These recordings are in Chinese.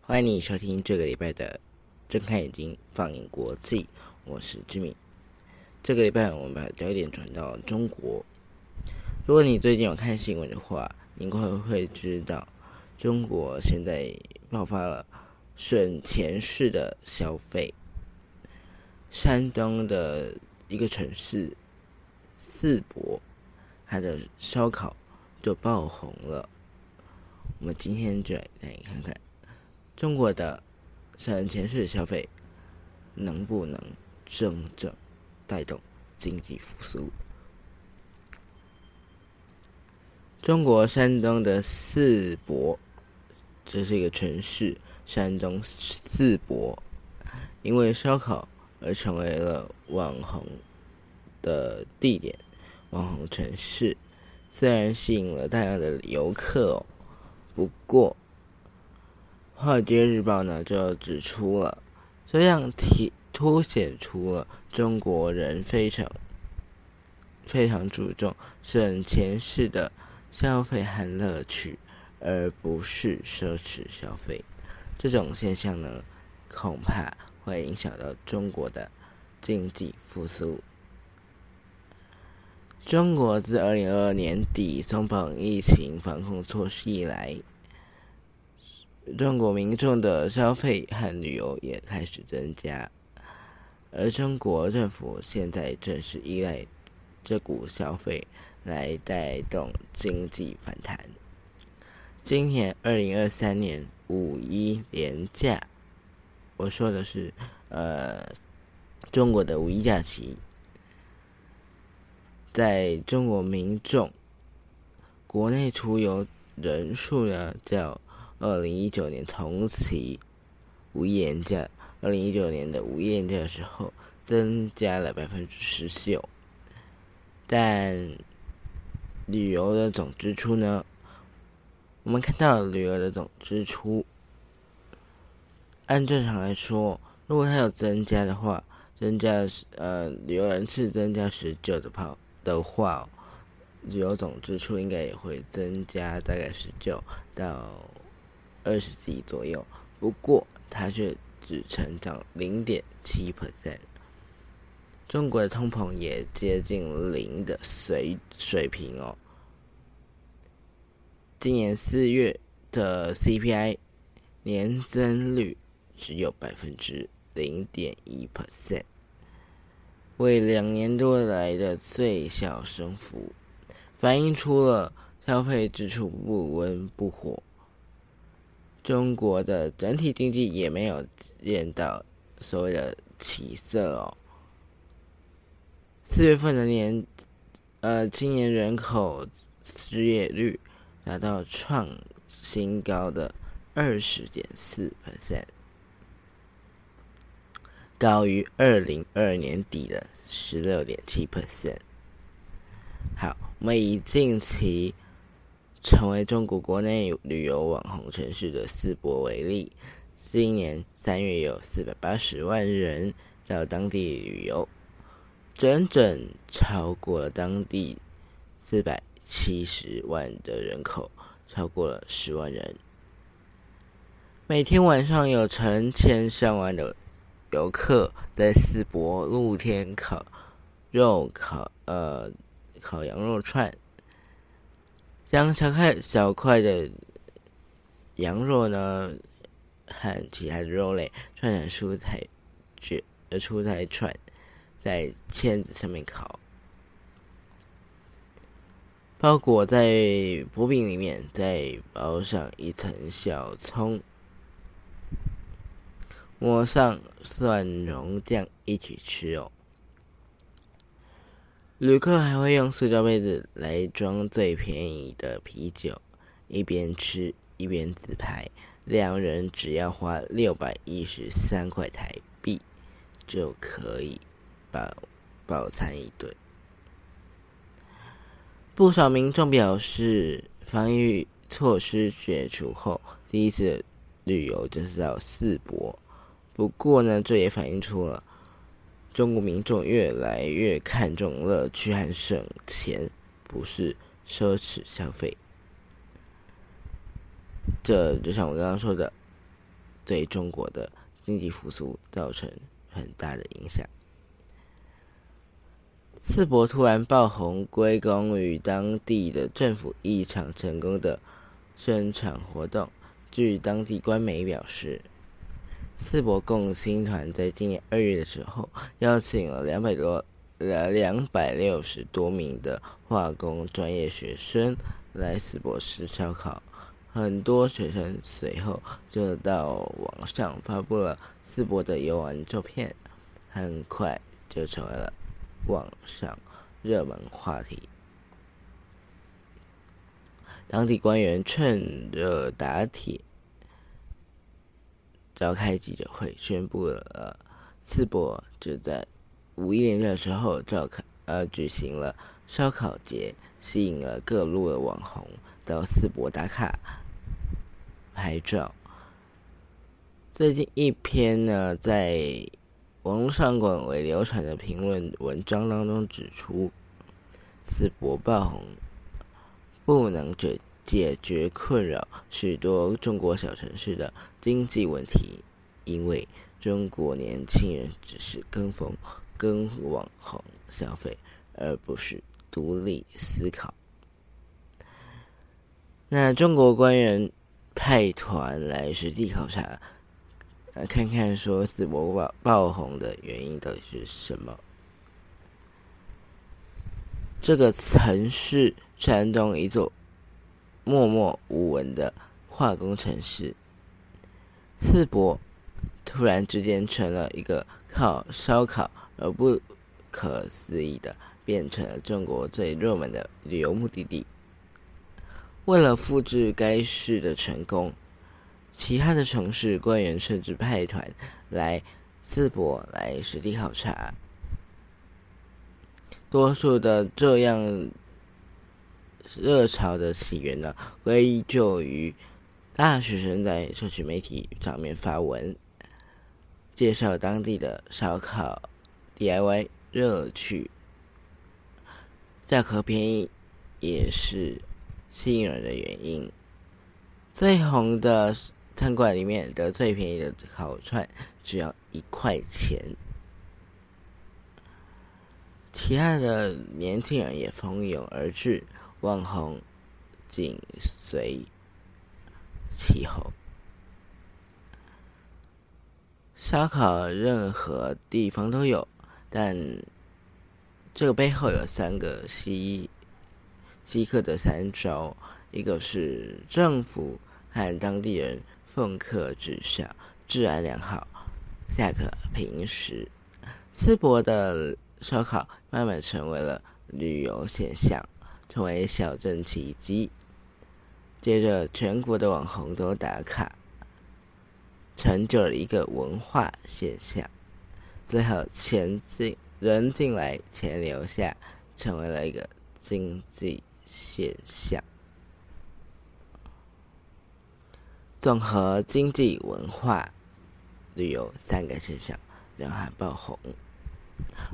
欢迎你收听这个礼拜的《睁开眼睛放眼国际》，我是志敏。这个礼拜我们把焦点转到中国。如果你最近有看新闻的话，你会会知道，中国现在爆发了省钱式的消费。山东的一个城市淄博，它的烧烤就爆红了。我们今天就来来看看。中国的省钱式消费能不能真正带动经济复苏？中国山东的淄博，这是一个城市，山东淄博因为烧烤而成为了网红的地点，网红城市，虽然吸引了大量的游客哦，不过。《华尔街日报》呢就指出了，这样体凸显出了中国人非常非常注重省钱式的消费和乐趣，而不是奢侈消费。这种现象呢，恐怕会影响到中国的经济复苏。中国自二零二二年底松绑疫情防控措施以来，中国民众的消费和旅游也开始增加，而中国政府现在正是依赖这股消费来带动经济反弹。今年二零二三年五一连假，我说的是呃中国的五一假期，在中国民众国内出游人数呢较。二零一九年同期五一年假，二零一九年的五一年假的时候增加了百分之十九，但旅游的总支出呢？我们看到旅游的总支出，按正常来说，如果它有增加的话，增加呃旅游人次增加十九的跑的话，旅游总支出应该也会增加大概十九到。二十几左右，不过它却只成长零点七 percent。中国的通膨也接近零的水水平哦。今年四月的 CPI 年增率只有百分之零点一 percent，为两年多来的最小升幅，反映出了消费支出不温不火。中国的整体经济也没有见到所谓的起色哦。四月份的年，呃，青年人口失业率达到创新高的二十点四 percent，高于二零二二年底的十六点七 percent。好，我们以近期。成为中国国内旅游网红城市的淄博为例，今年三月有四百八十万人到当地旅游，整整超过了当地四百七十万的人口，超过了十万人。每天晚上有成千上万的游客在淄博露天烤肉、烤呃烤羊肉串。将小块小块的羊肉呢，和其他的肉类串成蔬菜卷，蔬菜串，在签子上面烤，包裹在薄饼里面，再包上一层小葱，抹上蒜蓉酱一起吃哦。旅客还会用塑胶杯子来装最便宜的啤酒，一边吃一边自拍，两人只要花六百一十三块台币就可以饱饱餐一顿。不少民众表示，防疫措施解除后，第一次旅游就是到四博。不过呢，这也反映出了中国民众越来越看重乐趣和省钱，不是奢侈消费。这就像我刚刚说的，对中国的经济复苏造成很大的影响。淄博突然爆红，归功于当地的政府一场成功的宣传活动。据当地官媒表示。淄博共青团在今年二月的时候，邀请了两百多、呃两百六十多名的化工专业学生来淄博吃烧烤。很多学生随后就到网上发布了淄博的游玩照片，很快就成为了网上热门话题。当地官员趁热打铁。召开记者会，宣布了淄博就在五一年的时候召开呃举行了烧烤节，吸引了各路的网红到淄博打卡拍照。最近一篇呢在网络上广为流传的评论文章当中指出，淄博爆红不能解解决困扰许多中国小城市的经济问题，因为中国年轻人只是跟风、跟网红消费，而不是独立思考。那中国官员派团来实地考察，来看看说淄博爆爆红的原因到底是什么？这个城市山东一座。默默无闻的化工城市，淄博突然之间成了一个靠烧烤而不可思议的，变成了中国最热门的旅游目的地。为了复制该市的成功，其他的城市官员甚至派团来淄博来实地考察。多数的这样。热潮的起源呢，归咎于大学生在社区媒体上面发文，介绍当地的烧烤 DIY 乐趣，价格便宜也是吸引人的原因。最红的餐馆里面的最便宜的烤串只要一块钱，其他的年轻人也蜂拥而至。网红紧随其后，烧烤任何地方都有，但这个背后有三个稀稀客的三招：一个是政府和当地人奉客至上，治安良好，价格平时。淄博的烧烤慢慢成为了旅游现象。成为小镇奇迹。接着，全国的网红都打卡，成就了一个文化现象。最后，钱进人进来，钱留下，成为了一个经济现象。综合经济、文化、旅游三个现象，两海爆红。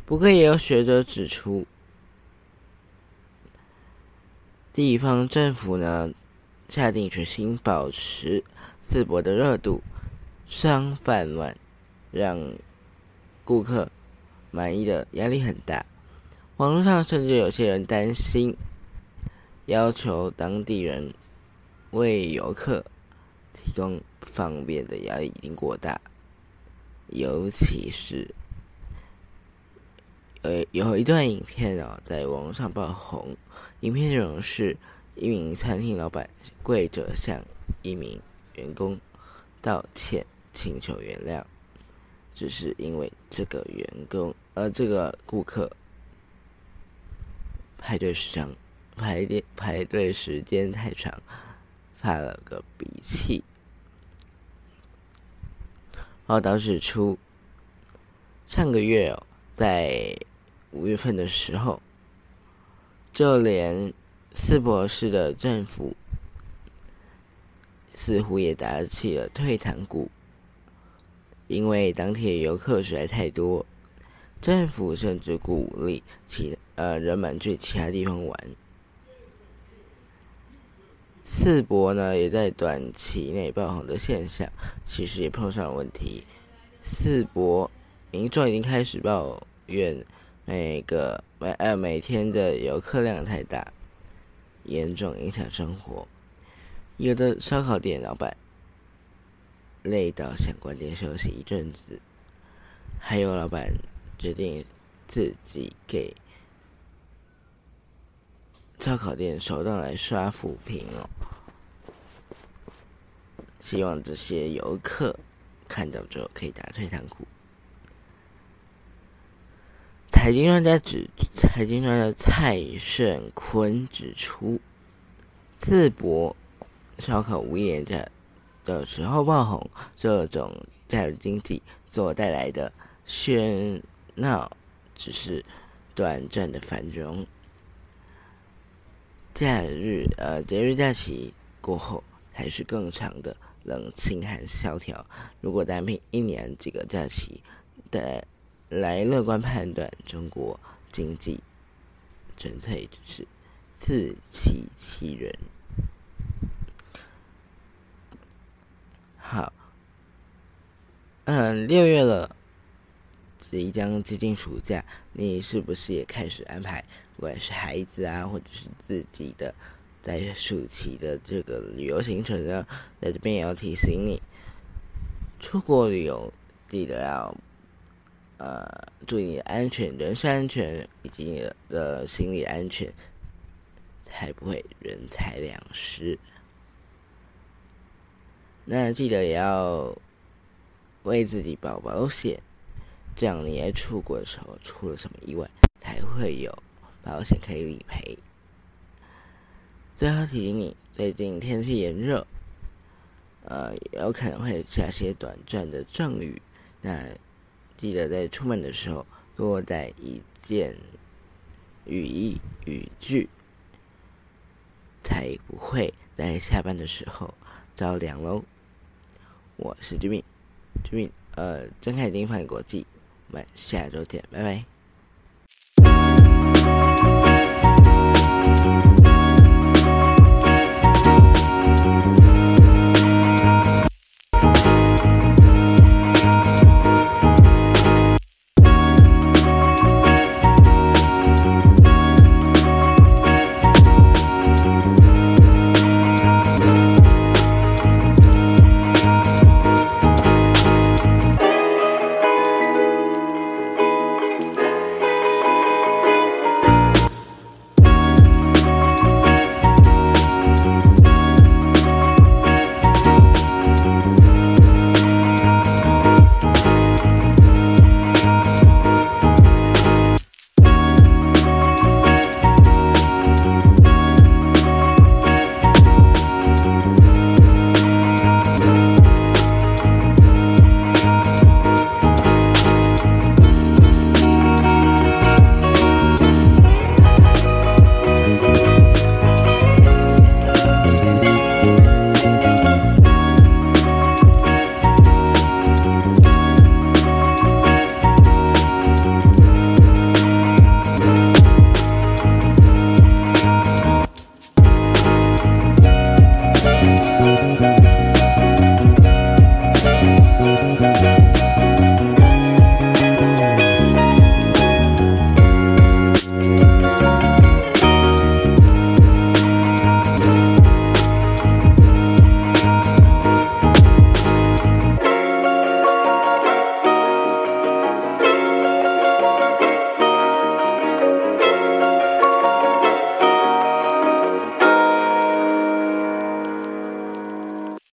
不过，也有学者指出。地方政府呢，下定决心保持淄博的热度，商贩们，让顾客满意的压力很大。网络上甚至有些人担心，要求当地人为游客提供方便的压力已经过大，尤其是。呃，有一段影片啊，在网上爆红。影片内容是一名餐厅老板跪着向一名员工道歉，请求原谅，只是因为这个员工，呃，这个顾客排队时长排队排队时间太长，发了个脾气。报道指出，上个月哦，在五月份的时候，就连淄博市的政府似乎也打起了退堂鼓，因为当地游客实在太多，政府甚至鼓励其呃人们去其他地方玩。四博呢，也在短期内爆红的现象，其实也碰上了问题。四博民众已经开始抱怨，每个每呃每天的游客量太大，严重影响生活。有的烧烤店老板累到想关店休息一阵子，还有老板决定自己给。烧烤店手动来刷扶贫哦，希望这些游客看到之后可以打退堂鼓。财经专家指，财经专家蔡盛坤指出，淄博烧烤无业假的时候爆红，这种假日经济所带来的喧闹，只是短暂的繁荣。假日，呃，节日假期过后，才是更长的冷清和萧条。如果单凭一年几个假期的来乐观判断中国经济，纯粹只是自欺欺人。好，嗯，六月了。即将接近暑假，你是不是也开始安排，不管是孩子啊，或者是自己的在暑期的这个旅游行程呢？在这边也要提醒你，出国旅游记得要呃注意你的安全、人身安全以及你的心理安全，才不会人财两失。那记得也要为自己保保险。这样你在出国的时候出了什么意外，才会有保险可以理赔。最后提醒你，最近天气炎热，呃，有可能会下些短暂的阵雨，那记得在出门的时候多带一件雨衣、雨具，才不会在下班的时候着凉喽。我是 Jimmy，Jimmy，，呃，睁开眼睛，放眼国际。我们下周见，拜拜。